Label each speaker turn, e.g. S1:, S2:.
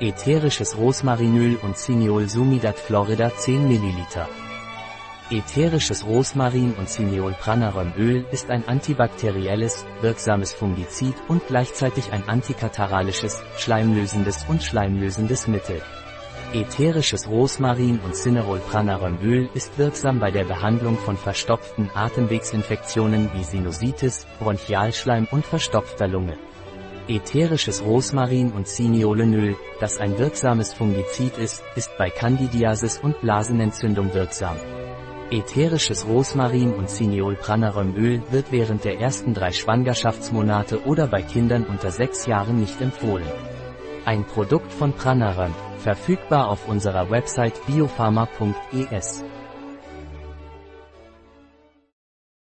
S1: Ätherisches Rosmarinöl und Cineol Sumidat Florida 10 ml. Ätherisches Rosmarin und Cineol Pranarum-Öl ist ein antibakterielles, wirksames Fungizid und gleichzeitig ein antikatarrhalisches, schleimlösendes und schleimlösendes Mittel. Ätherisches Rosmarin und Cinerol Pranarum-Öl ist wirksam bei der Behandlung von verstopften Atemwegsinfektionen wie Sinusitis, Bronchialschleim und verstopfter Lunge. Ätherisches Rosmarin und Cineolenöl, das ein wirksames Fungizid ist, ist bei Candidiasis und Blasenentzündung wirksam. Ätherisches Rosmarin und Cineol-Pranarum-Öl wird während der ersten drei Schwangerschaftsmonate oder bei Kindern unter sechs Jahren nicht empfohlen. Ein Produkt von Pranarum, verfügbar auf unserer Website biopharma.es.